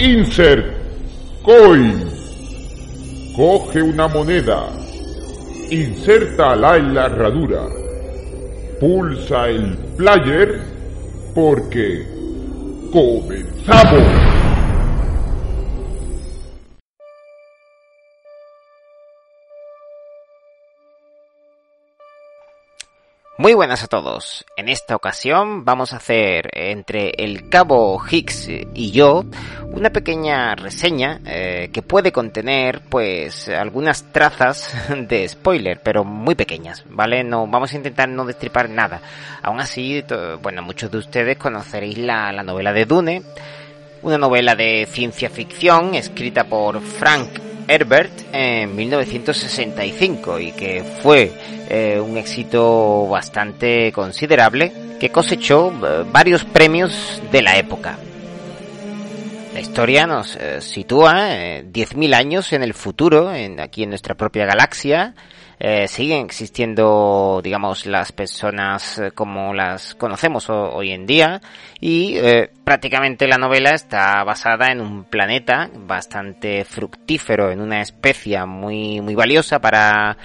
Insert coin. Coge una moneda. Insértala en la herradura. Pulsa el player porque comenzamos. Muy buenas a todos. En esta ocasión vamos a hacer entre el cabo Higgs y yo una pequeña reseña eh, que puede contener pues algunas trazas de spoiler, pero muy pequeñas, ¿vale? No vamos a intentar no destripar nada. Aún así, bueno, muchos de ustedes conoceréis la, la novela de Dune, una novela de ciencia ficción escrita por Frank Herbert en 1965 y que fue eh, un éxito bastante considerable que cosechó eh, varios premios de la época. La historia nos eh, sitúa 10.000 años en el futuro, en, aquí en nuestra propia galaxia, eh, siguen existiendo, digamos, las personas eh, como las conocemos hoy en día. Y eh, prácticamente la novela está basada en un planeta bastante fructífero, en una especie muy, muy valiosa para,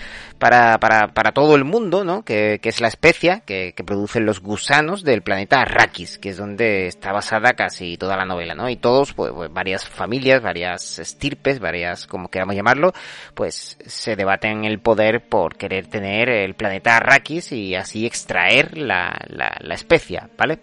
para, para, para todo el mundo, ¿no? Que, que es la especia que, que, producen los gusanos del planeta Arrakis, que es donde está basada casi toda la novela, ¿no? Y todos, pues, pues varias familias, varias estirpes, varias, como queramos llamarlo, pues se debaten el poder por querer tener el planeta Arrakis y así extraer la, la, la especia, ¿vale?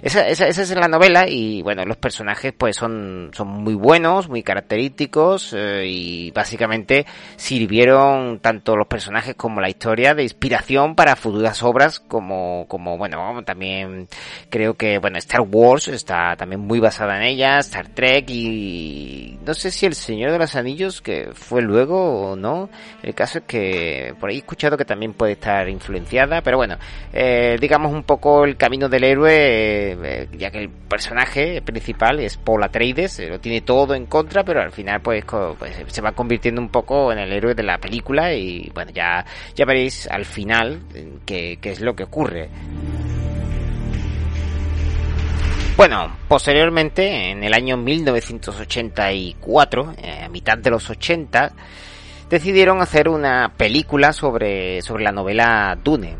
Esa, esa, es la novela y bueno, los personajes pues son, son muy buenos, muy característicos eh, y básicamente sirvieron tanto los personajes como la historia de inspiración para futuras obras como, como bueno, también creo que bueno, Star Wars está también muy basada en ella, Star Trek y no sé si El Señor de los Anillos que fue luego o no, el caso es que por ahí he escuchado que también puede estar influenciada, pero bueno, eh, digamos un poco el camino del héroe eh, ya que el personaje principal es Paul Atreides, eh, lo tiene todo en contra, pero al final pues, pues, se va convirtiendo un poco en el héroe de la película y bueno, ya, ya veréis al final qué, qué es lo que ocurre. Bueno, posteriormente, en el año 1984, eh, a mitad de los 80, decidieron hacer una película sobre, sobre la novela Dune,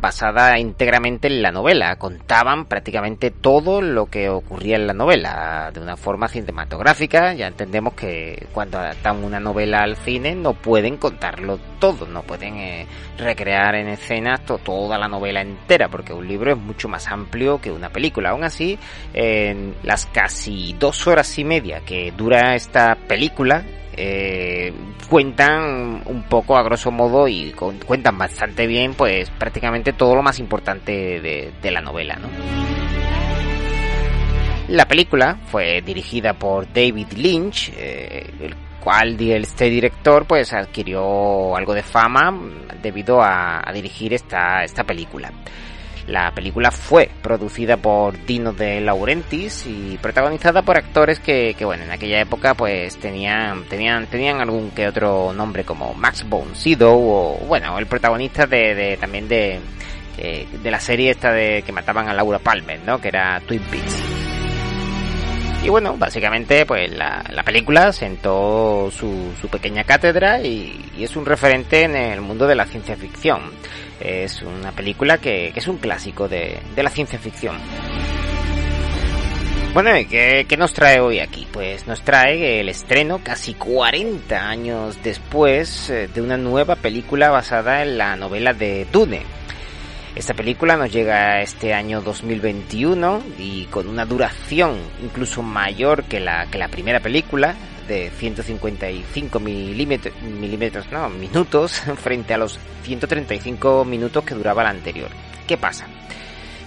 basada íntegramente en la novela. Contaban prácticamente todo lo que ocurría en la novela de una forma cinematográfica. Ya entendemos que cuando adaptan una novela al cine no pueden contarlo todo, no pueden eh, recrear en escenas toda la novela entera, porque un libro es mucho más amplio que una película. Aún así, en las casi dos horas y media que dura esta película, eh, cuentan un poco a grosso modo y cuentan bastante bien pues prácticamente todo lo más importante de, la novela ¿no? la película fue dirigida por David Lynch eh, el cual este director pues adquirió algo de fama debido a, a dirigir esta, esta película la película fue producida por Dino de Laurentiis y protagonizada por actores que, bueno, en aquella época pues tenían, tenían, tenían algún que otro nombre como Max von Sydow o, bueno, el protagonista de, de también de, de la serie esta de que mataban a Laura Palmer, ¿no? Que era Twin Peaks. Y bueno, básicamente pues la, la película sentó su, su pequeña cátedra y, y, es un referente en el mundo de la ciencia ficción. Es una película que, que es un clásico de, de, la ciencia ficción. Bueno, ¿qué, ¿qué, nos trae hoy aquí? Pues nos trae el estreno casi 40 años después eh, de una nueva película basada en la novela de Dune esta película nos llega este año 2021 y con una duración incluso mayor que la, que la primera película, de 155 milímetros, milímetros, no, minutos, frente a los 135 minutos que duraba la anterior. ¿Qué pasa?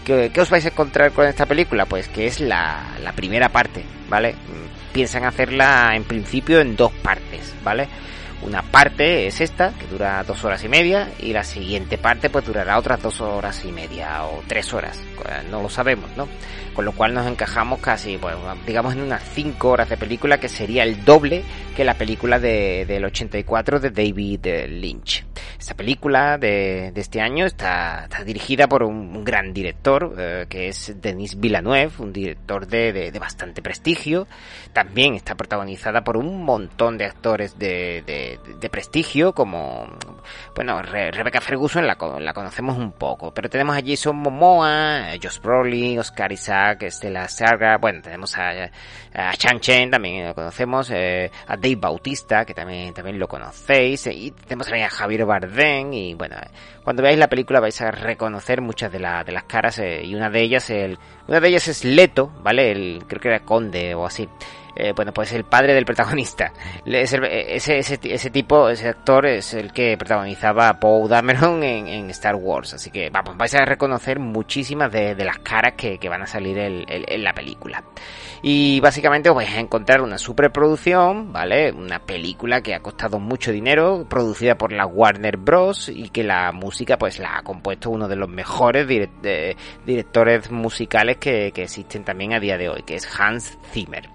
¿Qué, ¿Qué, os vais a encontrar con esta película? Pues que es la, la primera parte, ¿vale? Piensan hacerla en principio en dos partes, ¿vale? Una parte es esta, que dura dos horas y media, y la siguiente parte pues durará otras dos horas y media o tres horas, no lo sabemos, ¿no? Con lo cual nos encajamos casi, pues, digamos en unas cinco horas de película, que sería el doble que la película de, del 84 de David Lynch. Esta película de, de este año está, está, dirigida por un, gran director, eh, que es Denis Villeneuve, un director de, de, de, bastante prestigio. También está protagonizada por un montón de actores de, prestigio, como, bueno, Re Rebecca Ferguson la, conocemos un poco, pero tenemos a Jason Momoa, Josh Brolin, Oscar Isaac, Stella Sarga, bueno, tenemos a, a Chan Chen, también lo conocemos, eh, a Dave Bautista, que también, también lo conocéis, y tenemos también a Javier Bardem, y bueno, cuando veáis la película vais a reconocer muchas de, la, de las caras, eh, y una de ellas, el, una de ellas es Leto, ¿vale? El, creo que era Conde o así. Eh, bueno, pues el padre del protagonista. Ese, ese, ese, tipo, ese actor es el que protagonizaba a Poe Dameron en, Star Wars. Así que vamos, vais a reconocer muchísimas de, las caras que, van a salir en, la película. Y básicamente os vais a encontrar una superproducción, ¿vale? Una película que ha costado mucho dinero, producida por la Warner Bros. y que la música pues la ha compuesto uno de los mejores directores musicales que existen también a día de hoy, que es Hans Zimmer.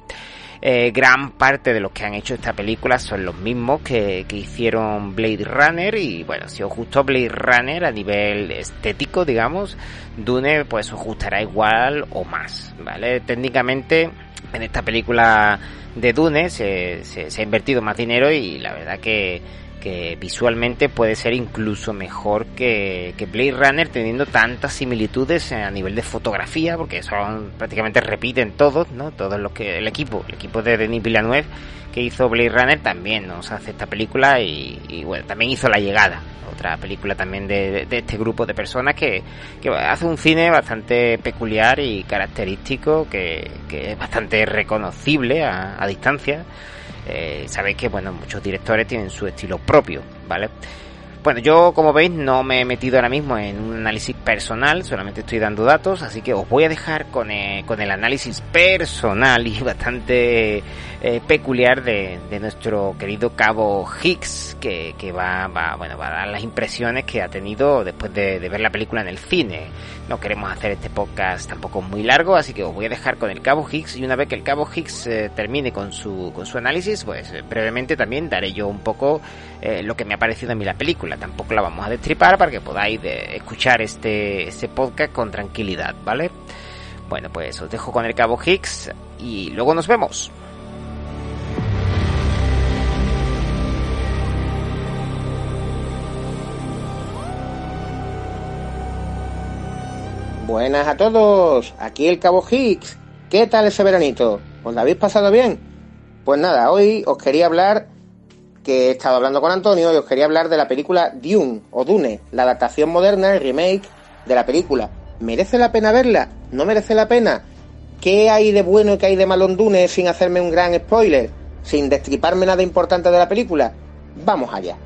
Eh, gran parte de los que han hecho esta película son los mismos que, que, hicieron Blade Runner y bueno, si os gustó Blade Runner a nivel estético, digamos, Dune pues os gustará igual o más, ¿vale? Técnicamente en esta película de Dune se, se, se ha invertido más dinero y la verdad que que visualmente puede ser incluso mejor que, que Blade Runner teniendo tantas similitudes a nivel de fotografía porque son prácticamente repiten todos no todos los que el equipo el equipo de Denis Villeneuve que hizo Blade Runner también nos hace esta película y, bueno también hizo La Llegada otra película también de, de este grupo de personas que, que, hace un cine bastante peculiar y característico que, que es bastante reconocible a, a distancia eh, sabéis que bueno muchos directores tienen su estilo propio, ¿vale? Bueno, yo como veis no me he metido ahora mismo en un análisis personal, solamente estoy dando datos, así que os voy a dejar con, eh, con el análisis personal y bastante eh, peculiar de, de, nuestro querido cabo Hicks, que, que va, va, bueno, va a dar las impresiones que ha tenido después de, ver la película en el cine. No queremos hacer este podcast tampoco muy largo, así que os voy a dejar con el cabo Hicks y una vez que el cabo Hicks eh, termine con su, con su análisis, pues brevemente también daré yo un poco lo que me ha parecido a mí la película tampoco la vamos a destripar para que podáis escuchar este, este podcast con tranquilidad, ¿vale? Bueno, pues os dejo con el cabo Hicks y luego nos vemos. Buenas a todos, aquí el cabo Hicks. ¿Qué tal ese veranito? ¿Os lo habéis pasado bien? Pues nada, hoy os quería hablar que he estado hablando con Antonio y os quería hablar de la película Dune o Dune, la adaptación moderna, el remake de la película. ¿Merece la pena verla? ¿No merece la pena? ¿Qué hay de bueno y qué hay de malo en Dune sin hacerme un gran spoiler? Sin destriparme nada importante de la película. Vamos allá.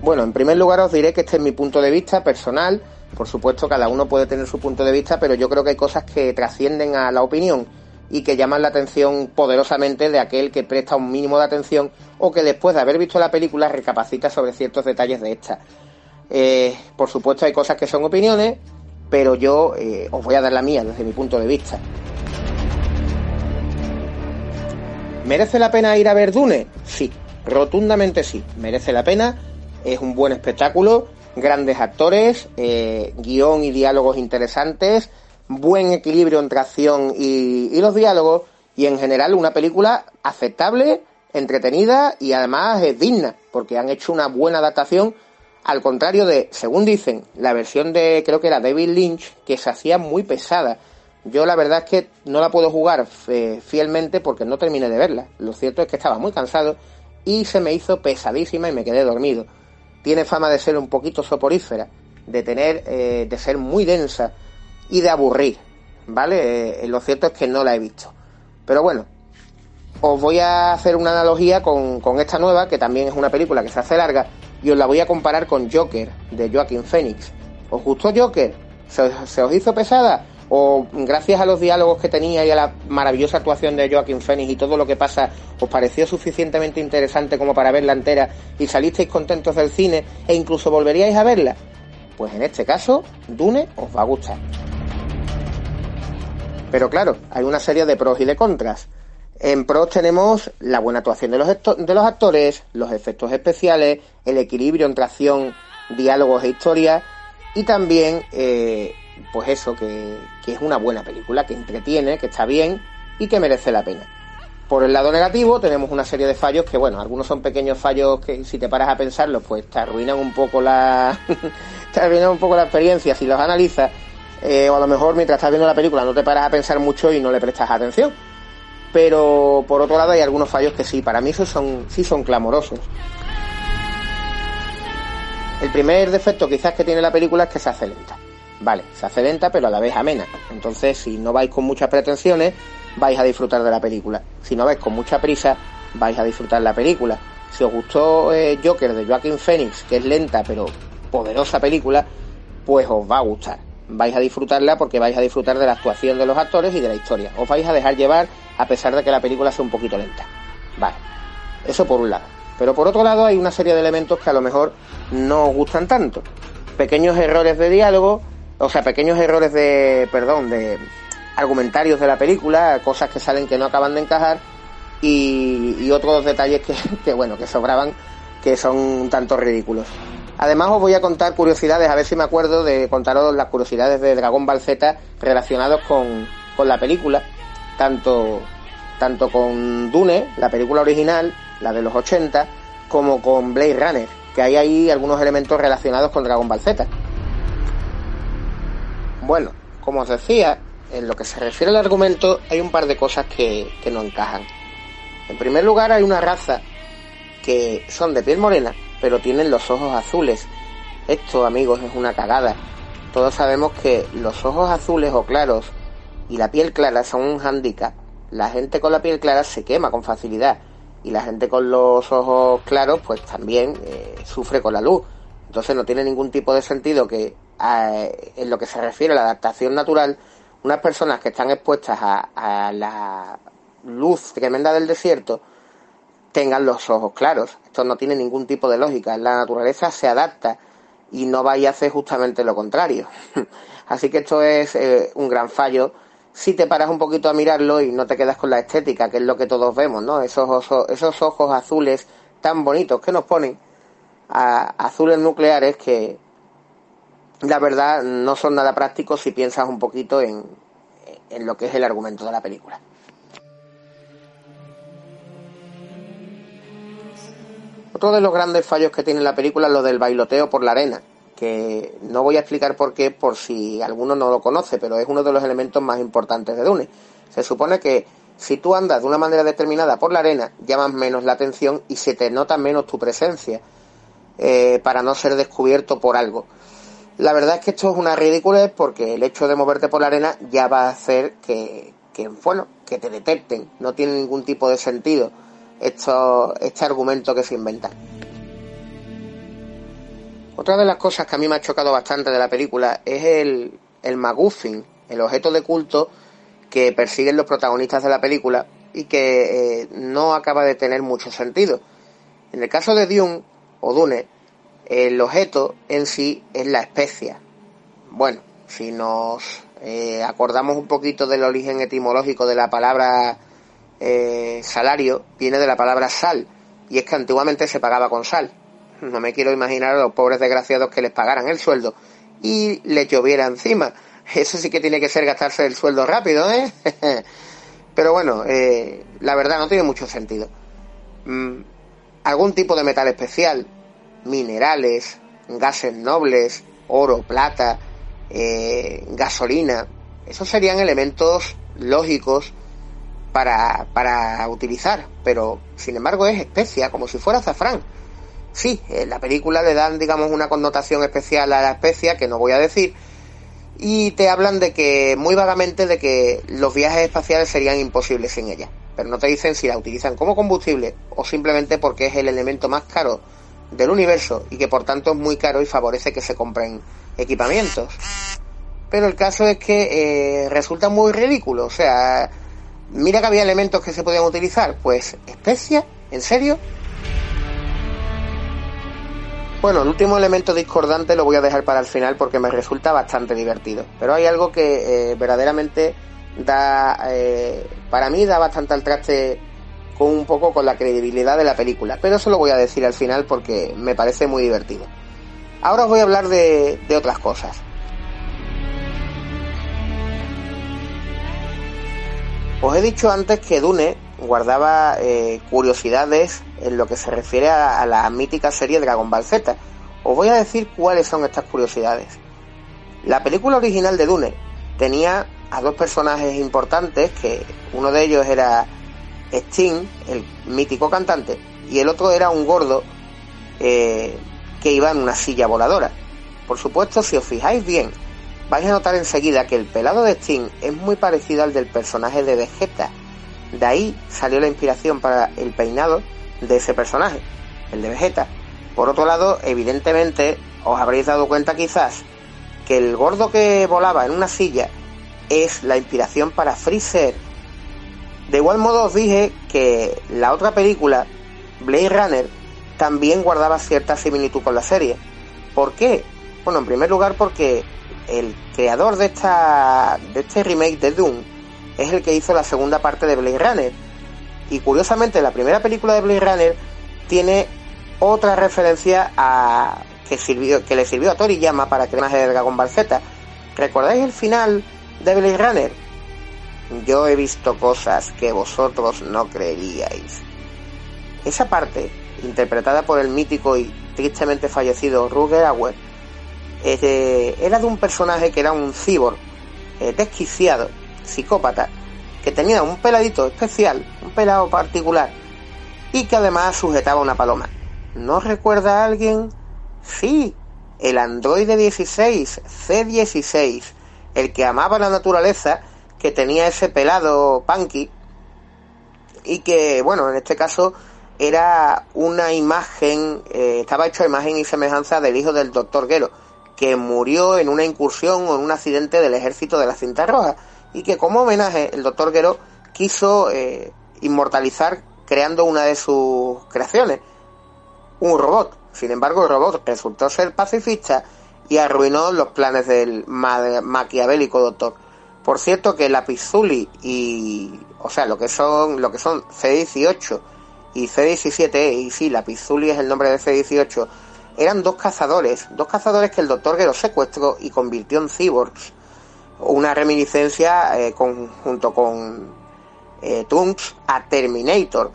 Bueno, en primer lugar os diré que este es mi punto de vista personal. Por supuesto, cada uno puede tener su punto de vista, pero yo creo que hay cosas que trascienden a la opinión y que llaman la atención poderosamente de aquel que presta un mínimo de atención o que después de haber visto la película recapacita sobre ciertos detalles de esta. Eh, por supuesto hay cosas que son opiniones, pero yo eh, os voy a dar la mía desde mi punto de vista. ¿Merece la pena ir a ver Dune? Sí, rotundamente sí, merece la pena, es un buen espectáculo, grandes actores, eh, guion y diálogos interesantes, buen equilibrio entre acción y, los diálogos y en general una película aceptable, entretenida y además es digna porque han hecho una buena adaptación al contrario de, según dicen, la versión de creo que era David Lynch que se hacía muy pesada. Yo la verdad es que no la puedo jugar eh, fielmente porque no terminé de verla. Lo cierto es que estaba muy cansado y se me hizo pesadísima y me quedé dormido. Tiene fama de ser un poquito soporífera, de tener, eh, de ser muy densa y de aburrir, ¿vale? Eh, lo cierto es que no la he visto. Pero bueno, os voy a hacer una analogía con, con, esta nueva, que también es una película que se hace larga, y os la voy a comparar con Joker, de Joaquin Phoenix. ¿Os gustó Joker? ¿Se, ¿Se, os hizo pesada? ¿O gracias a los diálogos que tenía y a la maravillosa actuación de Joaquin Phoenix y todo lo que pasa, os pareció suficientemente interesante como para verla entera y salisteis contentos del cine e incluso volveríais a verla? Pues en este caso, Dune os va a gustar. Pero claro, hay una serie de pros y de contras. En pros tenemos la buena actuación de los, de los actores, los efectos especiales, el equilibrio entre acción, diálogos e historia y también, eh, pues eso, que, que es una buena película, que entretiene, que está bien y que merece la pena. Por el lado negativo tenemos una serie de fallos que, bueno, algunos son pequeños fallos que si te paras a pensarlos, pues te arruinan un poco la, te arruinan un poco la experiencia si los analizas. Eh, o a lo mejor mientras estás viendo la película no te paras a pensar mucho y no le prestas atención. Pero por otro lado hay algunos fallos que sí, para mí son, sí son clamorosos. El primer defecto quizás que tiene la película es que se hace lenta. Vale, se hace lenta pero a la vez amena. Entonces si no vais con muchas pretensiones, vais a disfrutar de la película. Si no vais con mucha prisa, vais a disfrutar la película. Si os gustó eh, Joker de Joaquin Phoenix, que es lenta pero poderosa película, pues os va a gustar. Vais a disfrutarla porque vais a disfrutar de la actuación de los actores y de la historia. Os vais a dejar llevar a pesar de que la película sea un poquito lenta. Vale, eso por un lado. Pero por otro lado hay una serie de elementos que a lo mejor no os gustan tanto. Pequeños errores de diálogo, o sea, pequeños errores de, perdón, de, argumentarios de la película, cosas que salen que no acaban de encajar y, otros detalles que, bueno, que sobraban, que son un tanto ridículos. Además os voy a contar curiosidades, a ver si me acuerdo de contaros las curiosidades de Dragon Ball Z relacionados con, con la película, tanto, tanto con Dune, la película original, la de los 80, como con Blade Runner, que hay ahí algunos elementos relacionados con Dragon Ball Z. Bueno, como os decía, en lo que se refiere al argumento, hay un par de cosas que, no encajan. En primer lugar, hay una raza que son de piel morena, pero tienen los ojos azules. Esto, amigos, es una cagada. Todos sabemos que los ojos azules o claros y la piel clara son un hándicap. La gente con la piel clara se quema con facilidad y la gente con los ojos claros pues también eh, sufre con la luz. Entonces no tiene ningún tipo de sentido que eh, en lo que se refiere a la adaptación natural unas personas que están expuestas a, la luz tremenda del desierto tengan los ojos claros. Esto no tiene ningún tipo de lógica. La naturaleza se adapta y no vaya a hacer justamente lo contrario. Así que esto es eh, un gran fallo si te paras un poquito a mirarlo y no te quedas con la estética, que es lo que todos vemos, ¿no? Esos, esos ojos azules tan bonitos que nos ponen a azules nucleares que, la verdad no son nada prácticos si piensas un poquito en, en lo que es el argumento de la película. Otro de los grandes fallos que tiene la película es lo del bailoteo por la arena, que no voy a explicar por qué, por si alguno no lo conoce, pero es uno de los elementos más importantes de Dune. Se supone que si tú andas de una manera determinada por la arena, llamas menos la atención y se te nota menos tu presencia, eh, para no ser descubierto por algo. La verdad es que esto es una ridiculez porque el hecho de moverte por la arena ya va a hacer que, bueno, que te detecten. No tiene ningún tipo de sentido esto, este argumento que se inventa. Otra de las cosas que a mí me ha chocado bastante de la película es el, el MacGuffin, el objeto de culto que persiguen los protagonistas de la película y que eh, no acaba de tener mucho sentido. En el caso de Dune o Dune, el objeto en sí es la especia. Bueno, si nos eh, acordamos un poquito del origen etimológico de la palabra eh, salario, viene de la palabra sal, y es que antiguamente se pagaba con sal. No me quiero imaginar a los pobres desgraciados que les pagaran el sueldo y les lloviera encima. Eso sí que tiene que ser gastarse el sueldo rápido, ¿eh? Pero bueno, eh, la verdad no tiene mucho sentido. Mm, algún tipo de metal especial, minerales, gases nobles, oro, plata, eh, gasolina. Esos serían elementos lógicos para, para utilizar, pero sin embargo es especia, como si fuera azafrán. Sí, en la película le dan, digamos, una connotación especial a la especia, que no voy a decir, y te hablan de que, muy vagamente, de que los viajes espaciales serían imposibles sin ella. Pero no te dicen si la utilizan como combustible o simplemente porque es el elemento más caro del universo y que por tanto es muy caro y favorece que se compren equipamientos. Pero el caso es que eh, resulta muy ridículo. O sea, mira que había elementos que se podían utilizar. Pues, especia, ¿en serio? Bueno, el último elemento discordante lo voy a dejar para el final porque me resulta bastante divertido. Pero hay algo que eh, verdaderamente da, eh, para mí da bastante al traste con un poco con la credibilidad de la película, pero eso lo voy a decir al final porque me parece muy divertido. Ahora os voy a hablar de, de otras cosas. Os he dicho antes que Dune guardaba eh, curiosidades en lo que se refiere a, la mítica serie Dragon Ball Z. Os voy a decir cuáles son estas curiosidades. La película original de Dune tenía a dos personajes importantes, que uno de ellos era Sting, el mítico cantante, y el otro era un gordo eh, que iba en una silla voladora. Por supuesto, si os fijáis bien, vais a notar enseguida que el pelado de Sting es muy parecido al del personaje de Vegeta. De ahí salió la inspiración para el peinado de ese personaje, el de Vegeta. Por otro lado, evidentemente, os habréis dado cuenta quizás que el gordo que volaba en una silla es la inspiración para Freezer. De igual modo os dije que la otra película, Blade Runner, también guardaba cierta similitud con la serie. ¿Por qué? Bueno, en primer lugar porque el creador de esta de este remake de Doom es el que hizo la segunda parte de Blade Runner. Y curiosamente la primera película de Blade Runner tiene otra referencia a que sirvió que le sirvió a Toriyama para crear el Dragon Ball Z. ¿Recordáis el final de Blade Runner? Yo he visto cosas que vosotros no creeríais. Esa parte, interpretada por el mítico y tristemente fallecido Ruger Auer, eh, era de un personaje que era un cibor, eh, desquiciado, psicópata, que tenía un peladito especial, un pelado particular, y que además sujetaba una paloma. ¿No recuerda a alguien? Sí, el androide 16, C16, el que amaba la naturaleza, que tenía ese pelado punky, y que, bueno, en este caso era una imagen, eh, estaba hecho imagen y semejanza del hijo del doctor Gero, que murió en una incursión o en un accidente del ejército de la cinta roja, y que como homenaje el doctor Gero quiso eh, inmortalizar creando una de sus creaciones, un robot. Sin embargo, el robot resultó ser pacifista y arruinó los planes del ma maquiavélico doctor. Por cierto que la Pizzuli y, o sea, lo que son, lo que son C18 y C17, y sí, la Pizzuli es el nombre de C18, eran dos cazadores, dos cazadores que el doctor Gero secuestró y convirtió en cyborgs. Una reminiscencia eh, con, junto con eh, a Terminator.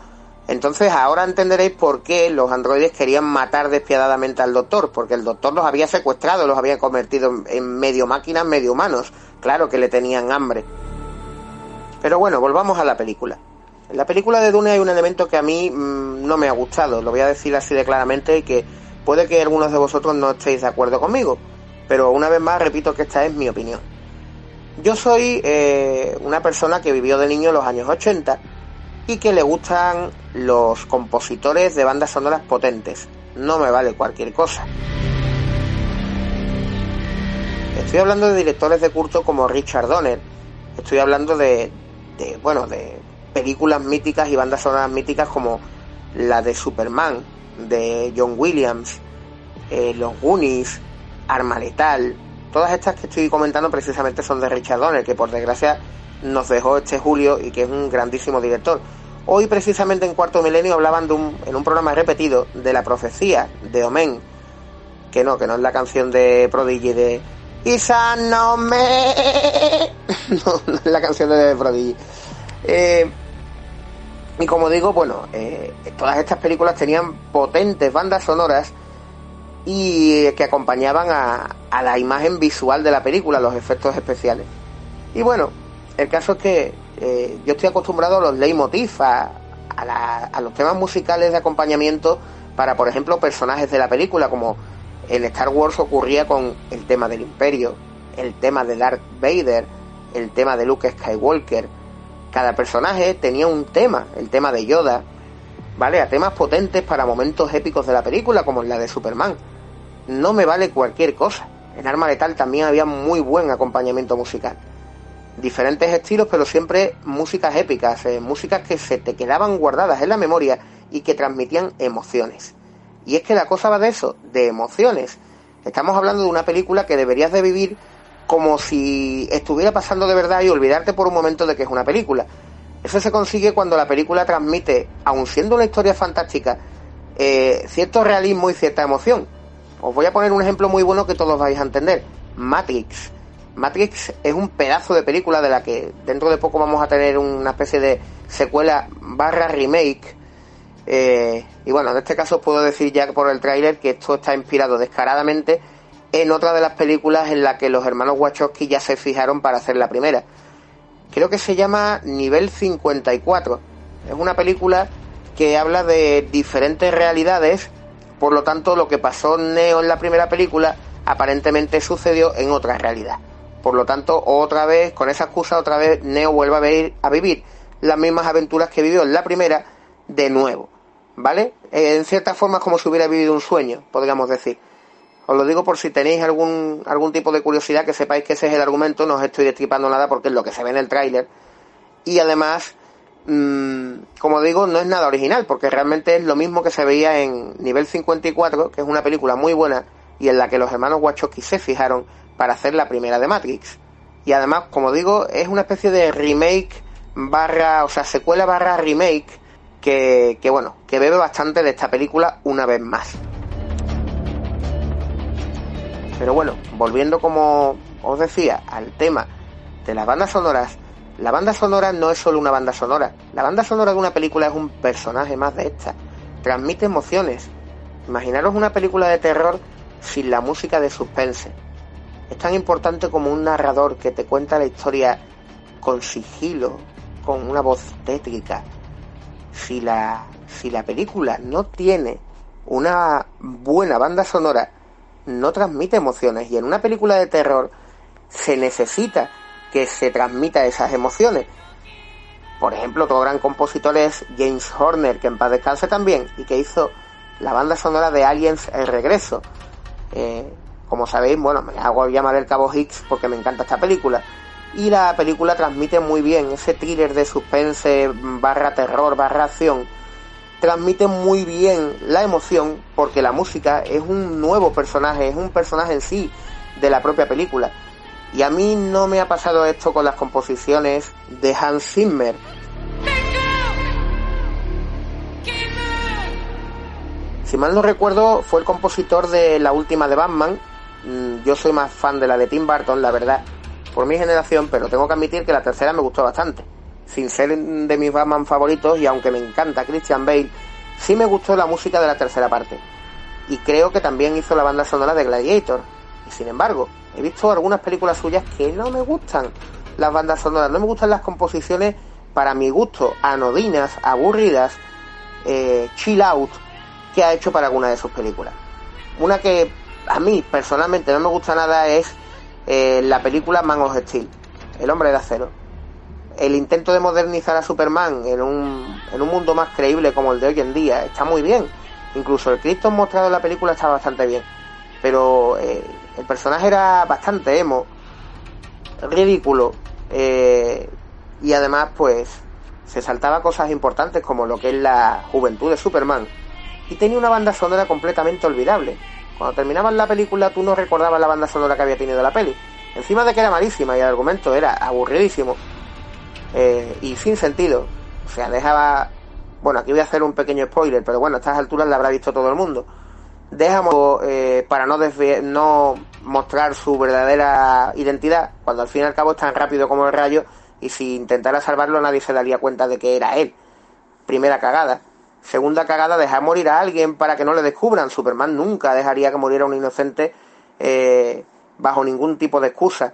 Entonces ahora entenderéis por qué los androides querían matar despiadadamente al doctor, porque el doctor los había secuestrado, los había convertido en medio máquinas, medio humanos. Claro que le tenían hambre. Pero bueno, volvamos a la película. En la película de Dune hay un elemento que a mí mmm, no me ha gustado, lo voy a decir así de claramente que puede que algunos de vosotros no estéis de acuerdo conmigo, pero una vez más repito que esta es mi opinión. Yo soy eh, una persona que vivió de niño en los años 80 y que le gustan los compositores de bandas sonoras potentes. No me vale cualquier cosa. Estoy hablando de directores de culto como Richard Donner. Estoy hablando de, de, bueno, de películas míticas y bandas sonoras míticas como la de Superman, de John Williams, eh, Los Goonies, Arma Letal. Todas estas que estoy comentando precisamente son de Richard Donner, que por desgracia nos dejó este julio y que es un grandísimo director. Hoy precisamente en Cuarto Milenio hablaban de un, en un programa repetido de la profecía de Omen, que no, que no es la canción de Prodigy de Isa no me... no, no es la canción de Prodigy. Eh, y como digo, bueno, eh, todas estas películas tenían potentes bandas sonoras y que acompañaban a, a la imagen visual de la película, los efectos especiales. Y bueno, el caso es que eh, yo estoy acostumbrado a los leitmotiv, a, a, la, a, los temas musicales de acompañamiento para, por ejemplo, personajes de la película, como en Star Wars ocurría con el tema del Imperio, el tema de Darth Vader, el tema de Luke Skywalker. Cada personaje tenía un tema, el tema de Yoda, ¿vale? A temas potentes para momentos épicos de la película, como la de Superman. No me vale cualquier cosa. En Arma Letal también había muy buen acompañamiento musical diferentes estilos, pero siempre músicas épicas, eh, músicas que se te quedaban guardadas en la memoria y que transmitían emociones. Y es que la cosa va de eso, de emociones. Estamos hablando de una película que deberías de vivir como si estuviera pasando de verdad y olvidarte por un momento de que es una película. Eso se consigue cuando la película transmite, aun siendo una historia fantástica, eh, cierto realismo y cierta emoción. Os voy a poner un ejemplo muy bueno que todos vais a entender. Matrix. Matrix es un pedazo de película de la que dentro de poco vamos a tener una especie de secuela barra remake. Eh, y bueno, en este caso puedo decir ya por el tráiler que esto está inspirado descaradamente en otra de las películas en la que los hermanos Wachowski ya se fijaron para hacer la primera. Creo que se llama Nivel 54. Es una película que habla de diferentes realidades, por lo tanto lo que pasó Neo en la primera película aparentemente sucedió en otra realidad. Por lo tanto, otra vez, con esa excusa, otra vez Neo vuelve a, a vivir las mismas aventuras que vivió en la primera de nuevo. ¿Vale? En cierta forma es como si hubiera vivido un sueño, podríamos decir. Os lo digo por si tenéis algún, algún tipo de curiosidad, que sepáis que ese es el argumento, no os estoy destripando nada porque es lo que se ve en el tráiler. Y además, mmm, como digo, no es nada original, porque realmente es lo mismo que se veía en Nivel 54, que es una película muy buena y en la que los hermanos Wachowski se fijaron para hacer la primera de Matrix. Y además, como digo, es una especie de remake barra, o sea, secuela barra remake que, que bueno, que bebe bastante de esta película una vez más. Pero bueno, volviendo como os decía al tema de las bandas sonoras, la banda sonora no es solo una banda sonora. La banda sonora de una película es un personaje más de esta. Transmite emociones. Imaginaros una película de terror sin la música de suspense. Es tan importante como un narrador que te cuenta la historia con sigilo, con una voz tétrica. Si la, si la película no tiene una buena banda sonora, no transmite emociones. Y en una película de terror se necesita que se transmita esas emociones. Por ejemplo, otro gran compositor es James Horner, que en paz descanse también, y que hizo la banda sonora de Aliens El Regreso. Eh, como sabéis, bueno, me hago llamar el Cabo Hicks porque me encanta esta película. Y la película transmite muy bien ese thriller de suspense barra terror barra acción transmite muy bien la emoción porque la música es un nuevo personaje, es un personaje en sí de la propia película. Y a mí no me ha pasado esto con las composiciones de Hans Zimmer. Si mal no recuerdo, fue el compositor de la última de Batman. Mm, yo soy más fan de la de Tim Burton, la verdad, por mi generación, pero tengo que admitir que la tercera me gustó bastante sin ser de mis Batman favoritos y aunque me encanta Christian Bale, sí me gustó la música de la tercera parte. Y creo que también hizo la banda sonora de Gladiator. Y sin embargo, he visto algunas películas suyas que no me gustan las bandas sonoras, no me gustan las composiciones para mi gusto, anodinas, aburridas, eh, chill out, que ha hecho para alguna de sus películas. Una que a mí personalmente no me gusta nada es eh, la película Man of Steel, El hombre de acero el intento de modernizar a Superman en un, en un mundo más creíble como el de hoy en día está muy bien. Incluso el Cristo mostrado en la película está bastante bien. Pero eh, el personaje era bastante emo, ridículo. Eh, y además, pues, se saltaba cosas importantes como lo que es la juventud de Superman. Y tenía una banda sonora completamente olvidable. Cuando terminabas la película, tú no recordabas la banda sonora que había tenido la peli. Encima de que era malísima y el argumento era aburridísimo eh, y sin sentido. O sea, dejaba. Bueno, aquí voy a hacer un pequeño spoiler, pero bueno, a estas alturas la habrá visto todo el mundo. Dejamos eh, para no, no mostrar su verdadera identidad, cuando al fin y al cabo es tan rápido como el rayo, y si intentara salvarlo nadie se daría cuenta de que era él. Primera cagada. Segunda cagada, dejar morir a alguien para que no le descubran. Superman nunca dejaría que muriera un inocente eh, bajo ningún tipo de excusa.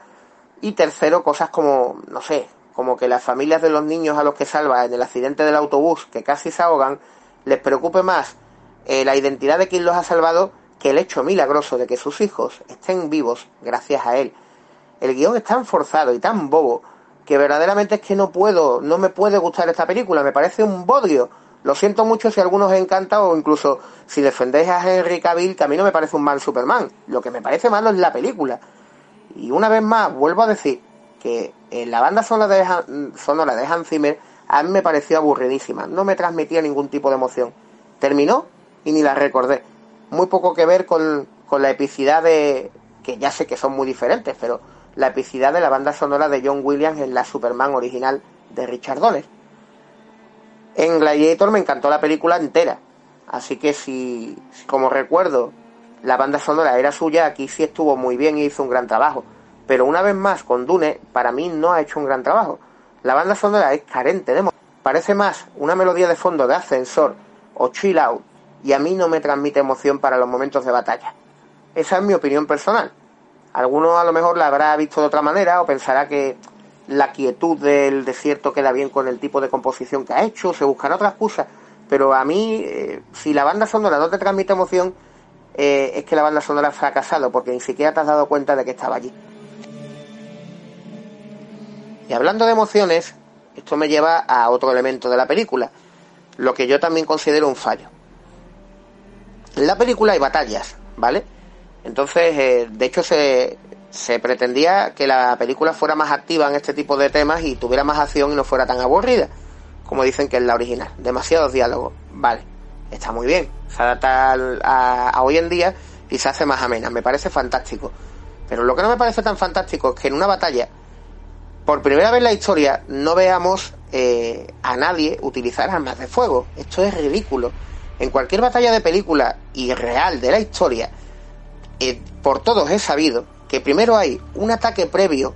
Y tercero, cosas como, no sé, como que las familias de los niños a los que salva en el accidente del autobús, que casi se ahogan, les preocupe más eh, la identidad de quien los ha salvado que el hecho milagroso de que sus hijos estén vivos gracias a él. El guion es tan forzado y tan bobo que verdaderamente es que no puedo, no me puede gustar esta película, me parece un bodrio. Lo siento mucho si a algunos os encanta o incluso si defendéis a Henry Cavill, que a mí no me parece un mal Superman. Lo que me parece malo es la película. Y una vez más, vuelvo a decir, que en la banda sonora de, sonora de Hans Zimmer a mí me pareció aburridísima, no me transmitía ningún tipo de emoción. Terminó y ni la recordé. Muy poco que ver con, con la epicidad de, que ya sé que son muy diferentes, pero la epicidad de la banda sonora de John Williams en la Superman original de Richard Donner. En Gladiator me encantó la película entera, así que si, como recuerdo, la banda sonora era suya, aquí sí estuvo muy bien y hizo un gran trabajo. Pero una vez más, con Dune, para mí no ha hecho un gran trabajo. La banda sonora es carente de Parece más una melodía de fondo de ascensor o chill out y a mí no me transmite emoción para los momentos de batalla. Esa es mi opinión personal. Alguno a lo mejor la habrá visto de otra manera o pensará que la quietud del desierto queda bien con el tipo de composición que ha hecho, se buscará otra excusa. Pero a mí, eh, si la banda sonora no te transmite emoción, eh, es que la banda sonora ha fracasado porque ni siquiera te has dado cuenta de que estaba allí. Y hablando de emociones, esto me lleva a otro elemento de la película, lo que yo también considero un fallo. En la película hay batallas, ¿vale? Entonces, eh, de hecho, se, se pretendía que la película fuera más activa en este tipo de temas y tuviera más acción y no fuera tan aburrida, como dicen que es la original. Demasiados diálogos, vale, está muy bien, se adapta a, hoy en día y se hace más amena, me parece fantástico. Pero lo que no me parece tan fantástico es que en una batalla, por primera vez en la historia, no veamos eh, a nadie utilizar armas de fuego. Esto es ridículo. En cualquier batalla de película y real de la historia, eh, por todos he sabido que primero hay un ataque previo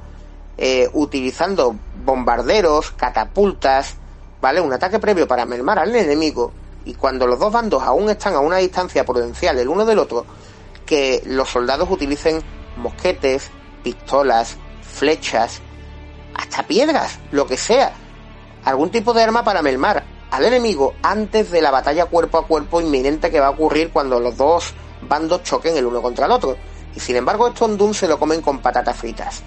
eh, utilizando bombarderos, catapultas, ¿vale? Un ataque previo para mermar al enemigo y cuando los dos bandos aún están a una distancia prudencial el uno del otro, que los soldados utilicen mosquetes, pistolas, flechas, hasta piedras, lo que sea, algún tipo de arma para mermar al enemigo antes de la batalla cuerpo a cuerpo inminente que va a ocurrir cuando los dos bandos choquen el uno contra el otro y sin embargo estos en Doom se lo comen con patatas fritas.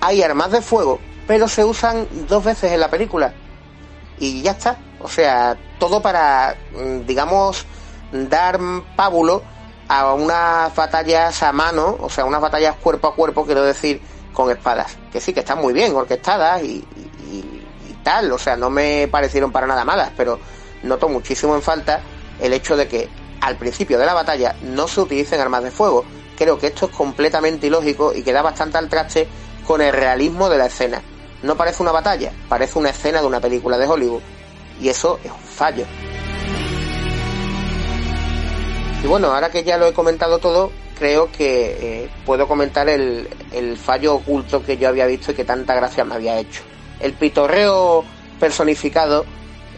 Hay armas de fuego, pero se usan dos veces en la película. Y ya está. O sea, todo para, mm, digamos, dar pábulo a unas batallas a mano, o sea, unas batallas cuerpo a cuerpo, quiero decir, con espadas. Que sí, que están muy bien orquestadas y, y tal, o sea, no me parecieron para nada malas, pero noto muchísimo en falta el hecho de que al principio de la batalla no se utilicen armas de fuego, creo que esto es completamente ilógico y que da bastante al traste con el realismo de la escena. No parece una batalla, parece una escena de una película de Hollywood. Y eso es un fallo. Y bueno, ahora que ya lo he comentado todo, creo que eh, puedo comentar el, fallo oculto que yo había visto y que tanta gracia me había hecho. El pitorreo personificado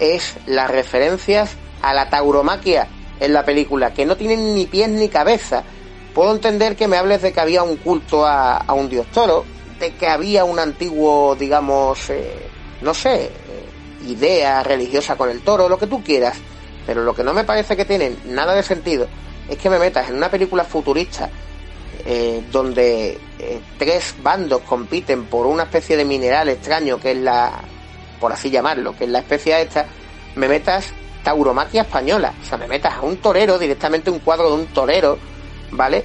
es las referencias a la tauromaquia en la película, que no tienen ni pies ni cabeza, Puedo entender que me hables de que había un culto a, un dios toro, de que había un antiguo, digamos, eh, no sé, eh, idea religiosa con el toro, lo que tú quieras. Pero lo que no me parece que tiene nada de sentido es que me metas en una película futurista eh, donde tres bandos compiten por una especie de mineral extraño que es la, por así llamarlo, que es la especie esta, me metas tauromaquia española. O sea, me metas a un torero, directamente un cuadro de un torero ¿vale?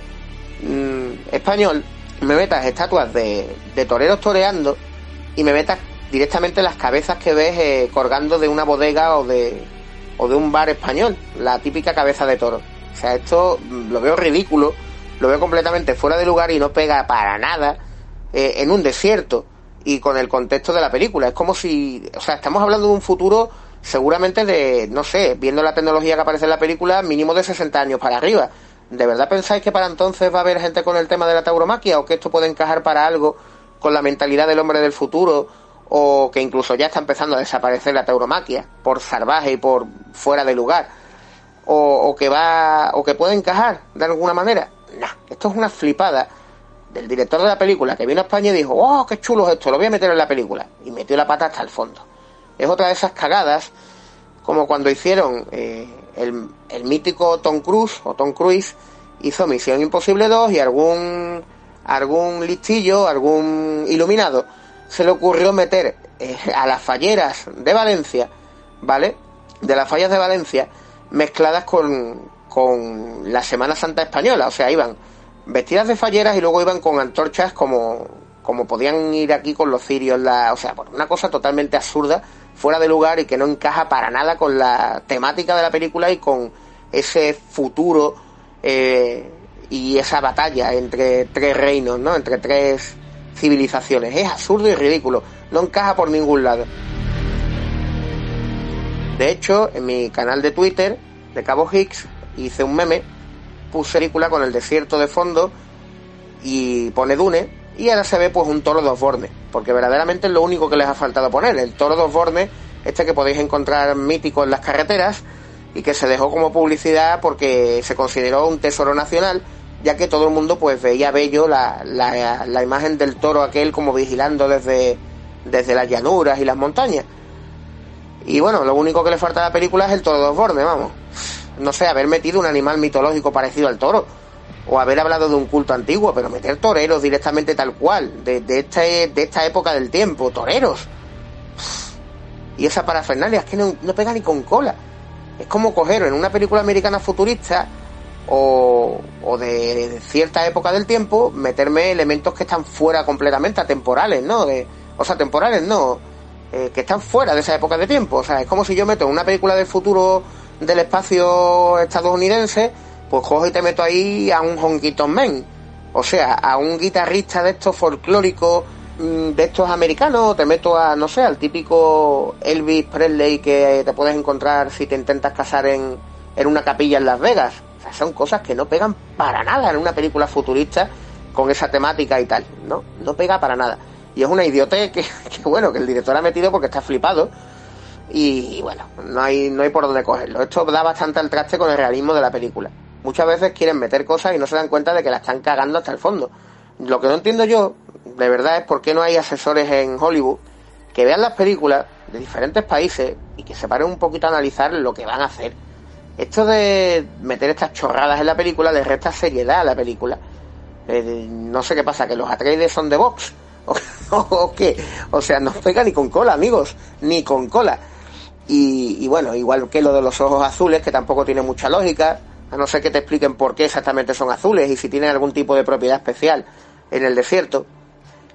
Mm, español, me metas estatuas de, de, toreros toreando y me metas directamente las cabezas que ves eh, colgando de una bodega o de, o de un bar español, la típica cabeza de toro. O sea, esto lo veo ridículo, lo veo completamente fuera de lugar y no pega para nada eh, en un desierto y con el contexto de la película. Es como si, o sea, estamos hablando de un futuro seguramente de, no sé, viendo la tecnología que aparece en la película, mínimo de 60 años para arriba. ¿De verdad pensáis que para entonces va a haber gente con el tema de la tauromaquia o que esto puede encajar para algo con la mentalidad del hombre del futuro o que incluso ya está empezando a desaparecer la tauromaquia por salvaje y por fuera de lugar o, que va o que puede encajar de alguna manera? No, esto es una flipada del director de la película que vino a España y dijo, oh, qué chulo es esto, lo voy a meter en la película y metió la pata hasta el fondo. Es otra de esas cagadas como cuando hicieron eh, el, mítico Tom Cruise o Tom Cruise hizo Misión Imposible 2 y algún algún listillo, algún iluminado se le ocurrió meter eh, a las falleras de Valencia, ¿vale? De las fallas de Valencia mezcladas con, con la Semana Santa española, o sea, iban vestidas de falleras y luego iban con antorchas como como podían ir aquí con los cirios, la, o sea, una cosa totalmente absurda fuera de lugar y que no encaja para nada con la temática de la película y con ese futuro eh, y esa batalla entre tres reinos, ¿no? Entre tres civilizaciones. Es absurdo y ridículo. No encaja por ningún lado. De hecho, en mi canal de Twitter, de Cabo Hicks, hice un meme, puse película con el desierto de fondo y pone Dune, y ahora se ve pues un toro dos bornes, porque verdaderamente es lo único que les ha faltado poner, el toro dos bornes, este que podéis encontrar mítico en las carreteras, y que se dejó como publicidad porque se consideró un tesoro nacional, ya que todo el mundo pues veía bello la, la, la imagen del toro aquel como vigilando desde, desde las llanuras y las montañas. Y bueno, lo único que le falta a la película es el toro dos bordes, vamos. No sé, haber metido un animal mitológico parecido al toro. O haber hablado de un culto antiguo, pero meter toreros directamente tal cual, de, de, este, de esta época del tiempo, toreros. Y esa parafernalia es que no, no pega ni con cola. Es como coger en una película americana futurista o, o de, cierta época del tiempo, meterme elementos que están fuera completamente, atemporales, ¿no? De, o sea, temporales no, eh, que están fuera de esa época de tiempo. O sea, es como si yo meto una película del futuro del espacio estadounidense, pues cojo y te meto ahí a un honquito men. O sea, a un guitarrista de estos folclóricos, mm, de estos americanos, te meto a, no sé, al típico Elvis Presley que te puedes encontrar si te intentas casar en, en una capilla en Las Vegas. O sea, son cosas que no pegan para nada en una película futurista con esa temática y tal. No, no pega para nada. Y es una idiotez que, bueno, que el director ha metido porque está flipado. Y, y, bueno, no hay, no hay por dónde cogerlo. Esto da bastante al traste con el realismo de la película. Muchas veces quieren meter cosas y no se dan cuenta de que la están cagando hasta el fondo. Lo que no entiendo yo, de verdad, es por qué no hay asesores en Hollywood que vean las películas de diferentes países y que se paren un poquito a analizar lo que van a hacer. Esto de meter estas chorradas en la película le resta seriedad a la película. Eh, no sé qué pasa, que los Atreides son de Vox o, o, sea, no pega ni con cola, amigos, ni con cola. Y, bueno, igual que lo de los ojos azules, que tampoco tiene mucha lógica, a no ser que te expliquen por qué exactamente son azules y si tienen algún tipo de propiedad especial en el desierto.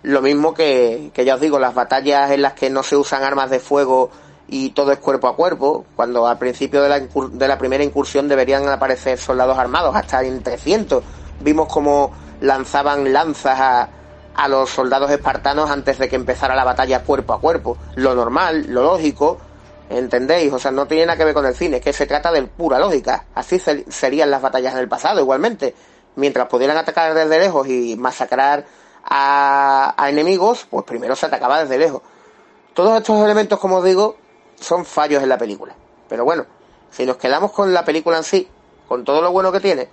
Lo mismo que, que ya os digo, las batallas en las que no se usan armas de fuego y todo es cuerpo a cuerpo, cuando al principio de la, de la primera incursión deberían aparecer soldados armados, hasta en 300. Vimos como lanzaban lanzas a, a los soldados espartanos antes de que empezara la batalla cuerpo a cuerpo. Lo normal, lo lógico, ¿entendéis? O sea, no tiene nada que ver con el cine, es que se trata de pura lógica. Así serían las batallas en el pasado, igualmente. Mientras pudieran atacar desde lejos y masacrar a, a enemigos, pues primero se atacaba desde lejos. Todos estos elementos, como os digo, son fallos en la película. Pero bueno, si nos quedamos con la película en sí, con todo lo bueno que tiene,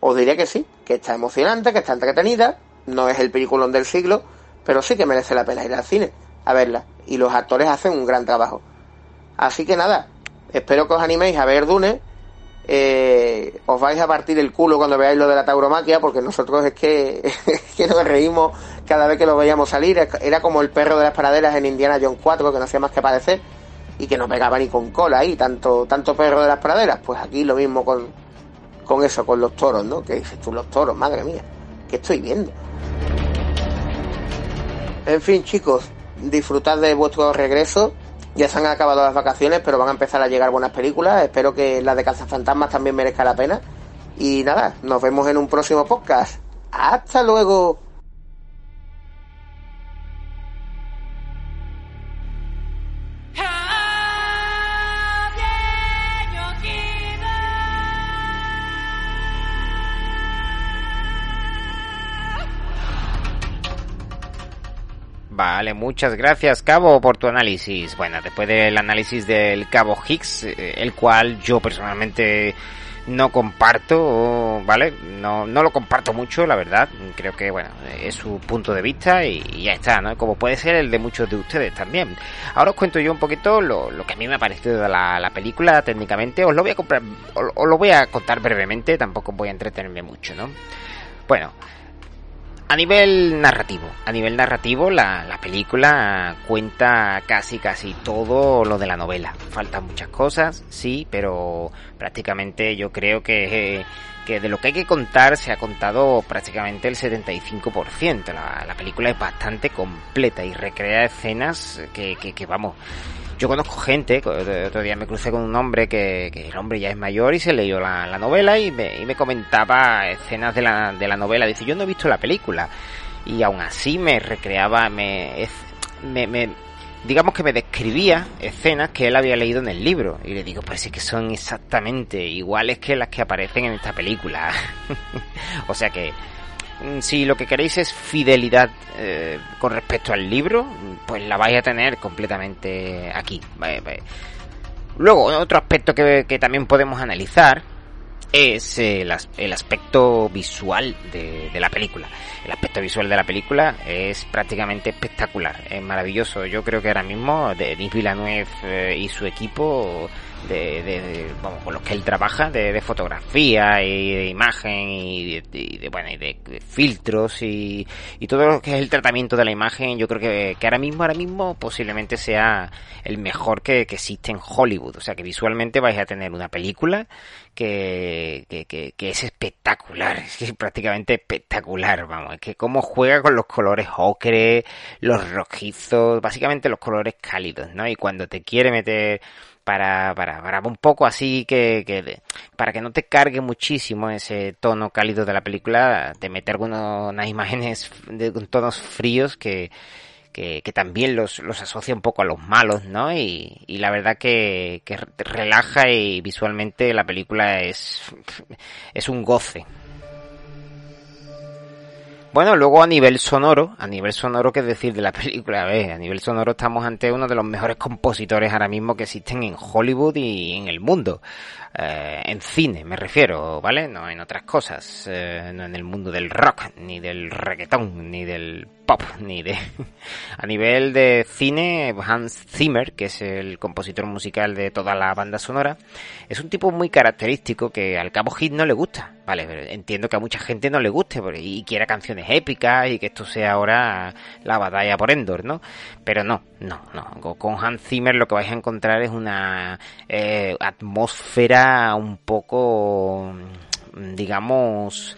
os diré que sí, que está emocionante, que está entretenida, no es el peliculón del siglo, pero sí que merece la pena ir al cine a verla. Y los actores hacen un gran trabajo. Así que nada, espero que os animéis a ver Dune. Eh, os vais a partir el culo cuando veáis lo de la tauromaquia, porque nosotros es que, que nos reímos cada vez que lo veíamos salir. Era como el perro de las paraderas en Indiana Jones 4, que no hacía más que padecer y que no pegaba ni con cola ahí, tanto, tanto perro de las praderas. Pues aquí lo mismo con, con eso, con los toros, ¿no? Que dices tú, los toros, madre mía, ¿qué estoy viendo? En fin, chicos, disfrutad de vuestro regreso. Ya se han acabado las vacaciones, pero van a empezar a llegar buenas películas. Espero que la de Cazafantasmas también merezca la pena. Y nada, nos vemos en un próximo podcast. Hasta luego. Muchas gracias, Cabo, por tu análisis. Bueno, después del análisis del Cabo Higgs, el cual yo personalmente no comparto, ¿vale? No, no lo comparto mucho, la verdad. Creo que, bueno, es su punto de vista y, ya está, ¿no? Como puede ser el de muchos de ustedes también. Ahora os cuento yo un poquito lo, lo que a mí me ha parecido la, la película técnicamente. Os lo voy a comprar, os, os lo voy a contar brevemente, tampoco voy a entretenerme mucho, ¿no? Bueno, a nivel narrativo, a nivel narrativo la, la, película cuenta casi casi todo lo de la novela. Faltan muchas cosas, sí, pero prácticamente yo creo que, que de lo que hay que contar se ha contado prácticamente el 75%. La, la película es bastante completa y recrea escenas que, que, que vamos, yo conozco gente, otro día me crucé con un hombre que, el hombre ya es mayor y se leyó la, la novela y me, y me, comentaba escenas de la, de la novela. Dice, yo no he visto la película. y aún así me recreaba, me, me, digamos que me describía escenas que él había leído en el libro. Y le digo, pues sí que son exactamente iguales que las que aparecen en esta película. o sea que, si lo que queréis es fidelidad eh, con respecto al libro, pues la vais a tener completamente aquí. Luego, otro aspecto que, que también podemos analizar es el, el aspecto visual de, de, la película. El aspecto visual de la película es prácticamente espectacular, es maravilloso. Yo creo que ahora mismo Denis Villeneuve eh, y su equipo de, de, vamos, con los que él trabaja, de, de fotografía y de imagen y de, bueno, y de, filtros y, y, todo lo que es el tratamiento de la imagen, yo creo que, que ahora mismo, ahora mismo posiblemente sea el mejor que, que, existe en Hollywood. O sea que visualmente vais a tener una película que, que, que, es espectacular, es prácticamente espectacular, vamos, es que cómo juega con los colores ocre, los rojizos, básicamente los colores cálidos, ¿no? Y cuando te quiere meter para, para, para un poco así que, que para que no te cargue muchísimo ese tono cálido de la película, te mete algunas unas imágenes de tonos fríos que, que, que, también los, los asocia un poco a los malos, ¿no? Y, y la verdad que, que relaja y visualmente la película es, es un goce. Bueno, luego a nivel sonoro, a nivel sonoro, ¿qué decir de la película? A nivel sonoro estamos ante uno de los mejores compositores ahora mismo que existen en Hollywood y en el mundo. Eh, en cine, me refiero, ¿vale? No en otras cosas. Eh, no en el mundo del rock, ni del reggaetón, ni del ni de... a nivel de cine, Hans Zimmer, que es el compositor musical de toda la banda sonora, es un tipo muy característico que al cabo hit no le gusta, ¿vale? Pero entiendo que a mucha gente no le guste y quiera canciones épicas y que esto sea ahora la batalla por Endor, ¿no? Pero no, no, no. Con Hans Zimmer lo que vais a encontrar es una eh, atmósfera un poco, digamos,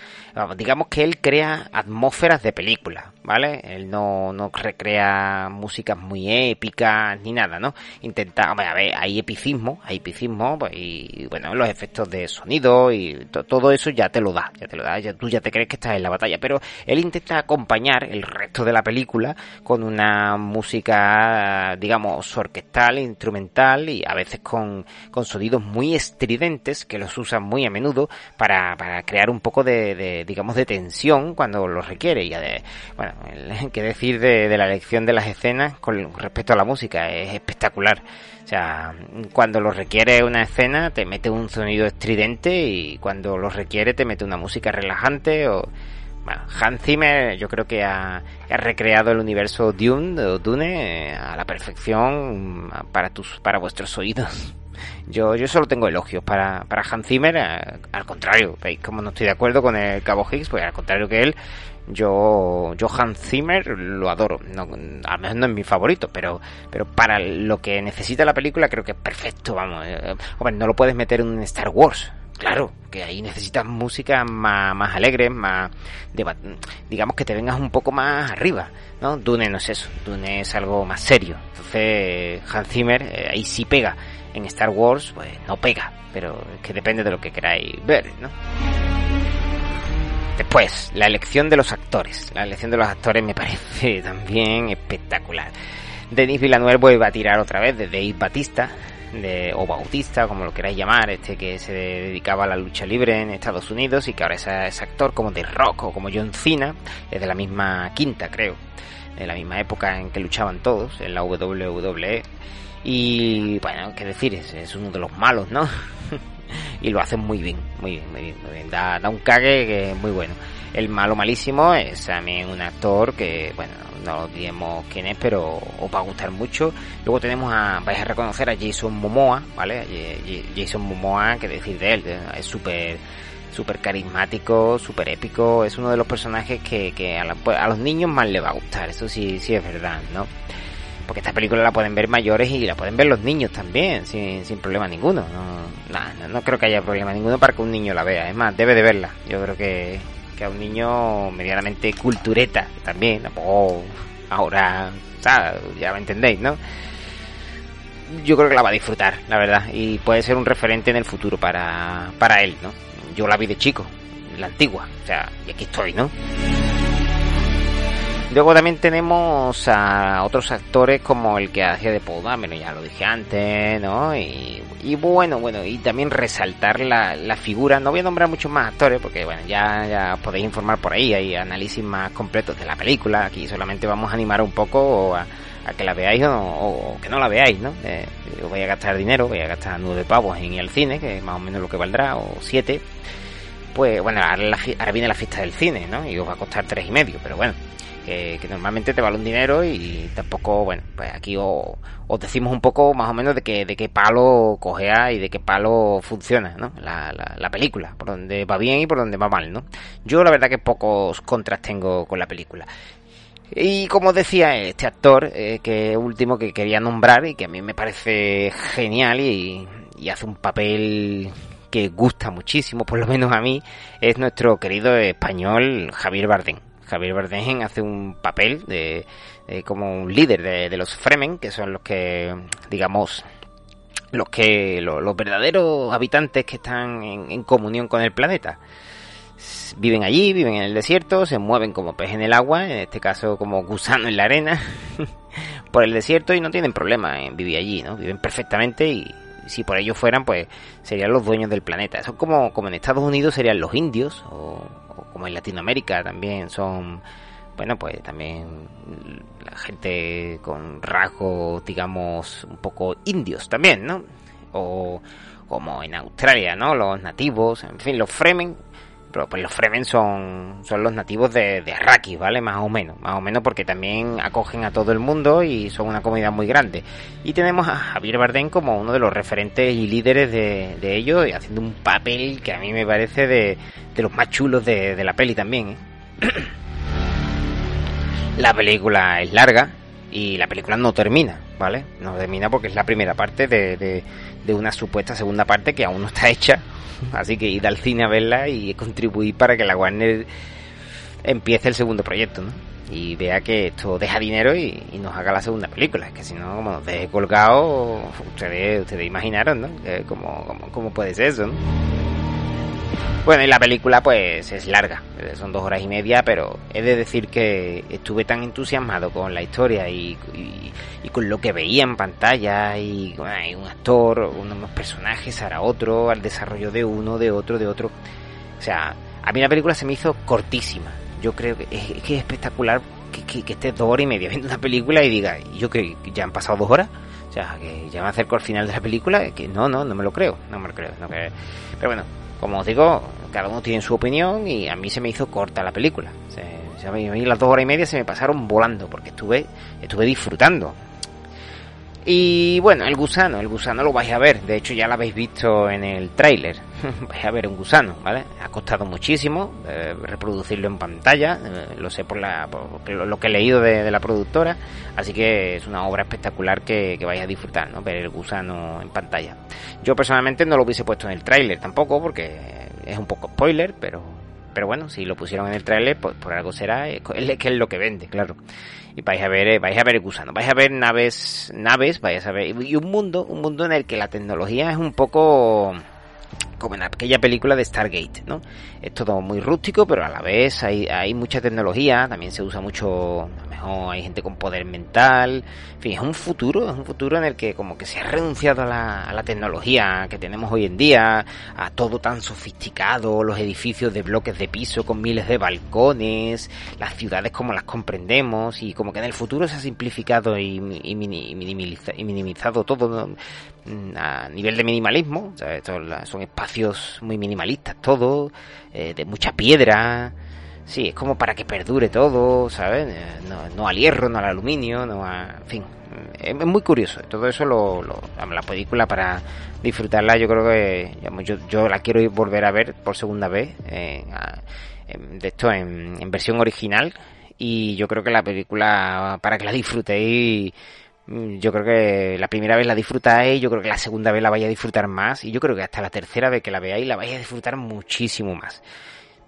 digamos que él crea atmósferas de película, ¿vale? Él no, no recrea músicas muy épicas ni nada, ¿no? Intenta, a ver, hay epicismo, hay epicismo, pues, y bueno, los efectos de sonido y todo eso ya te lo da, ya te lo da, ya, tú ya te crees que estás en la batalla, pero él intenta acompañar el resto de la película con una música, digamos, orquestal, instrumental y a veces con, con sonidos muy estridentes que los usan muy a menudo para, para crear un poco de, digamos, de tensión cuando lo requiere y de, bueno, qué decir de, la elección de las escenas con respecto a la música, es espectacular. O sea, cuando lo requiere una escena te mete un sonido estridente y cuando lo requiere te mete una música relajante o... Bueno, Hans Zimmer yo creo que ha, recreado el universo Dune, o Dune eh, a la perfección para tus para vuestros oídos. Yo, yo solo tengo elogios para, para Hans Zimmer, eh, al contrario, veis como no estoy de acuerdo con el Cabo Higgs, pues al contrario que él, yo, yo Hans Zimmer lo adoro. No, al menos no es mi favorito, pero, pero para lo que necesita la película creo que es perfecto, vamos. Eh, hombre, no lo puedes meter en Star Wars. Claro, que ahí necesitas música más, más alegre, más, digamos que te vengas un poco más arriba, ¿no? Dune no es eso, Dune es algo más serio. Entonces, Hans Zimmer eh, ahí sí pega. En Star Wars, pues no pega, pero es que depende de lo que queráis ver, ¿no? Después, la elección de los actores. La elección de los actores me parece también espectacular. Denis Villeneuve vuelve a tirar otra vez de Dave Batista, de, o Bautista, como lo queráis llamar, este que se dedicaba a la lucha libre en Estados Unidos y que ahora es, actor como de rock o como John Cena, es de la misma quinta, creo, de la misma época en que luchaban todos, en la WWE. Y bueno, qué decir, es, uno de los malos, ¿no? y lo hacen muy bien, muy bien, muy bien, muy bien. Da, un cague que es muy bueno. El malo malísimo es también un actor que, bueno, no diremos quién es, pero os va a gustar mucho. Luego tenemos a, vais a reconocer a Jason Momoa, ¿vale? Jason Momoa, que decir de él, es súper súper carismático, súper épico, es uno de los personajes que, a, pues, a, los niños más le va a gustar, eso sí, sí es verdad, ¿no? Porque esta película la pueden ver mayores y la pueden ver los niños también, sin, sin problema ninguno. No, no, creo que haya problema ninguno para que un niño la vea. Es más, debe de verla. Yo creo que, que a un niño medianamente cultureta también. Tampoco ahora, ya me entendéis, ¿no? Yo creo que la va a disfrutar, la verdad. Y puede ser un referente en el futuro para, para él, ¿no? Yo la vi de chico, la antigua. O sea, y aquí estoy, ¿no? Luego también tenemos a otros actores como el que hacía de Paul Dameron, ya lo dije antes, ¿no? Y, bueno, bueno, y también resaltar la, la, figura, no voy a nombrar muchos más actores porque bueno, ya, ya podéis informar por ahí, hay análisis más completos de la película, aquí solamente vamos a animar un poco a, a que la veáis o, que no la veáis, ¿no? Eh, voy a gastar dinero, voy a gastar nueve pavos en ir al cine, que es más o menos lo que valdrá, o siete. Pues bueno, ahora, ahora viene la fiesta del cine, ¿no? Y os va a costar tres y medio, pero bueno, que, normalmente te vale un dinero y tampoco, bueno, pues aquí os, decimos un poco más o menos de qué de qué palo cogea y de qué palo funciona, ¿no? La, la, película, por donde va bien y por donde va mal, ¿no? Yo la verdad que pocos contras tengo con la película. Y como decía, este actor, eh, que último que quería nombrar y que a mí me parece genial y, y hace un papel que gusta muchísimo, por lo menos a mí, es nuestro querido español Javier Bardem. Javier Bardem hace un papel de, como un líder de, los Fremen, que son los que, digamos, los que los, verdaderos habitantes que están en, comunión con el planeta. Viven allí, viven en el desierto, se mueven como pez en el agua, en este caso como gusano en la arena, por el desierto y no tienen problema en vivir allí, ¿no? Viven perfectamente y si por ellos fueran, pues serían los dueños del planeta. Son como, como en Estados Unidos serían los indios o como en Latinoamérica también son, bueno, pues también la gente con rasgos, digamos, un poco indios también, ¿no? O como en Australia, ¿no? Los nativos, en fin, los Fremen pero pues los Fremen son, son los nativos de, de Arrakis, ¿vale? Más o menos, más o menos porque también acogen a todo el mundo y son una comunidad muy grande. Y tenemos a Javier Bardem como uno de los referentes y líderes de, de ellos, y haciendo un papel que a mí me parece de, de los más chulos de, de la peli también, ¿eh? La película es larga y la película no termina, ¿vale? No termina porque es la primera parte de, de, de una supuesta segunda parte que aún no está hecha Así que ir al cine a verla y contribuir para que la Warner empiece el segundo proyecto, ¿no? Y vea que esto deja dinero y, nos haga la segunda película. Que si no, como nos deje colgado, ustedes, ustedes imaginaron, ¿no? ¿Cómo, cómo, cómo puede ser eso, no? Bueno, y la película pues es larga, son dos horas y media, pero he de decir que estuve tan entusiasmado con la historia y, con lo que veía en pantalla y hay un actor, unos personajes, ahora otro, al desarrollo de uno, de otro, de otro. O sea, a mí la película se me hizo cortísima. Yo creo que es, que es espectacular que, que, estés dos horas y media viendo una película y diga, yo que ya han pasado dos horas, o sea, que ya me acerco al final de la película, que no, no, no me lo creo, no me lo creo. No, pero bueno, como os digo, cada uno tiene su opinión y a mí se me hizo corta la película. a mí las dos horas y media se me pasaron volando porque estuve, estuve disfrutando. Y bueno, el gusano, el gusano lo vais a ver, de hecho ya lo habéis visto en el tráiler, vais a ver un gusano, ¿vale? Ha costado muchísimo eh, reproducirlo en pantalla, eh, lo sé por, la, lo, que he leído de, la productora, así que es una obra espectacular que, vais a disfrutar, ¿no? Ver el gusano en pantalla. Yo personalmente no lo hubiese puesto en el tráiler tampoco, porque es un poco spoiler, pero pero bueno, si lo pusieron en el tráiler, pues por algo será, es que es lo que vende, claro y vais a ver, eh, vais a ver el gusano, vais a ver naves, naves, vais a ver, y un mundo, un mundo en el que la tecnología es un poco como en aquella película de Stargate, ¿no? Es todo muy rústico, pero a la vez hay, hay mucha tecnología, también se usa mucho, a lo mejor hay gente con poder mental, en fin, es un futuro, es un futuro en el que como que se ha renunciado a la, a la tecnología que tenemos hoy en día, a todo tan sofisticado, los edificios de bloques de piso con miles de balcones, las ciudades como las comprendemos, y como que en el futuro se ha simplificado y, y, minimizado todo mm, a nivel de minimalismo, son espacios muy minimalistas todo, eh, de mucha piedra. Sí, es como para que perdure todo, ¿sabes? Eh, no, al hierro, no al aluminio, no a... En fin, es, muy curioso. Todo eso, lo, la película para disfrutarla, yo creo que yo, la quiero volver a ver por segunda vez, eh, de esto en, en versión original. Y yo creo que la película, para que la disfrutéis Mm, yo creo que la primera vez la disfrutáis, yo creo que la segunda vez la vais a disfrutar más y yo creo que hasta la tercera vez que la veáis la vais a disfrutar muchísimo más.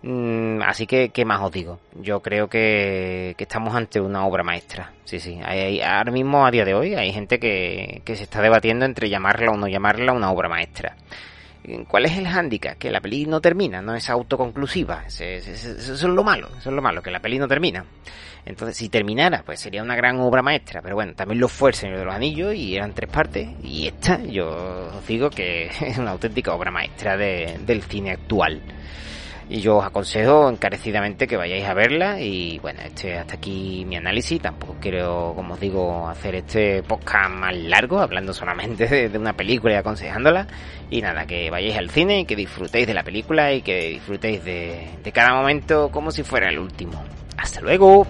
Mm, así que, ¿qué más os digo? Yo creo que, estamos ante una obra maestra. Sí, sí. Hay, ahora mismo, a día de hoy, hay gente que, que se está debatiendo entre llamarla o no llamarla una obra maestra. ¿Cuál es el hándicap? Que la peli no termina, no es autoconclusiva. Eso es lo malo, eso es lo malo, que la peli no termina. Entonces, si terminara, pues sería una gran obra maestra. Pero bueno, también lo fue El Señor de los Anillos y eran tres partes. Y esta, yo os digo que es una auténtica obra maestra del cine actual. Y yo os aconsejo encarecidamente que vayáis a verla. Y bueno, este hasta aquí mi análisis. Tampoco quiero, como os digo, hacer este podcast más largo, hablando solamente de, una película y aconsejándola. Y nada, que vayáis al cine y que disfrutéis de la película y que disfrutéis de, de cada momento como si fuera el último. Hasta luego.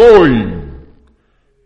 koy